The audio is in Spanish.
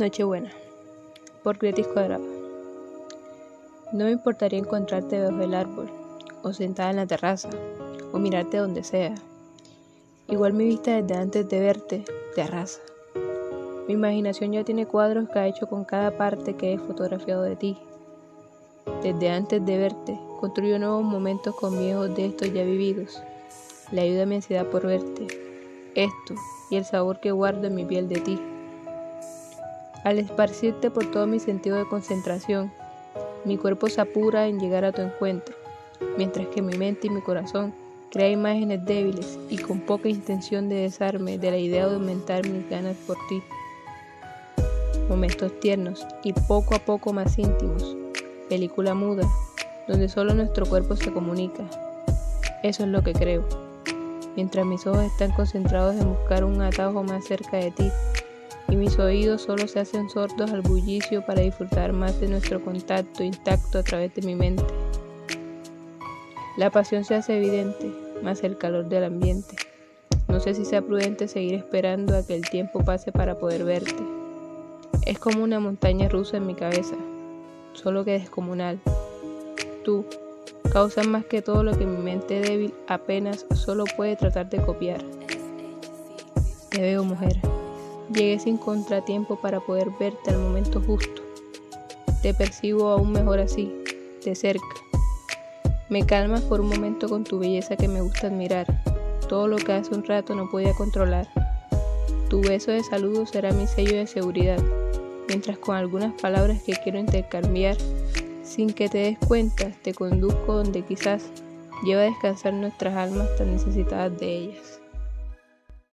Nochebuena, por Gretis Cuadrado. No me importaría encontrarte bajo el árbol, o sentada en la terraza, o mirarte donde sea. Igual mi vista desde antes de verte te arrasa. Mi imaginación ya tiene cuadros que ha hecho con cada parte que he fotografiado de ti. Desde antes de verte, construyo nuevos momentos con viejos de estos ya vividos. Le ayuda a mi ansiedad por verte, esto y el sabor que guardo en mi piel de ti. Al esparcirte por todo mi sentido de concentración, mi cuerpo se apura en llegar a tu encuentro, mientras que mi mente y mi corazón crea imágenes débiles y con poca intención de desarme de la idea de aumentar mis ganas por ti. Momentos tiernos y poco a poco más íntimos. Película muda, donde solo nuestro cuerpo se comunica. Eso es lo que creo. Mientras mis ojos están concentrados en buscar un atajo más cerca de ti, mis oídos solo se hacen sordos al bullicio para disfrutar más de nuestro contacto intacto a través de mi mente. La pasión se hace evidente, más el calor del ambiente. No sé si sea prudente seguir esperando a que el tiempo pase para poder verte. Es como una montaña rusa en mi cabeza, solo que descomunal. Tú causas más que todo lo que mi mente débil apenas solo puede tratar de copiar. Te veo, mujer. Llegué sin contratiempo para poder verte al momento justo. Te percibo aún mejor así, de cerca. Me calmas por un momento con tu belleza que me gusta admirar, todo lo que hace un rato no podía controlar. Tu beso de saludo será mi sello de seguridad, mientras con algunas palabras que quiero intercambiar, sin que te des cuenta, te conduzco donde quizás lleva a descansar nuestras almas tan necesitadas de ellas.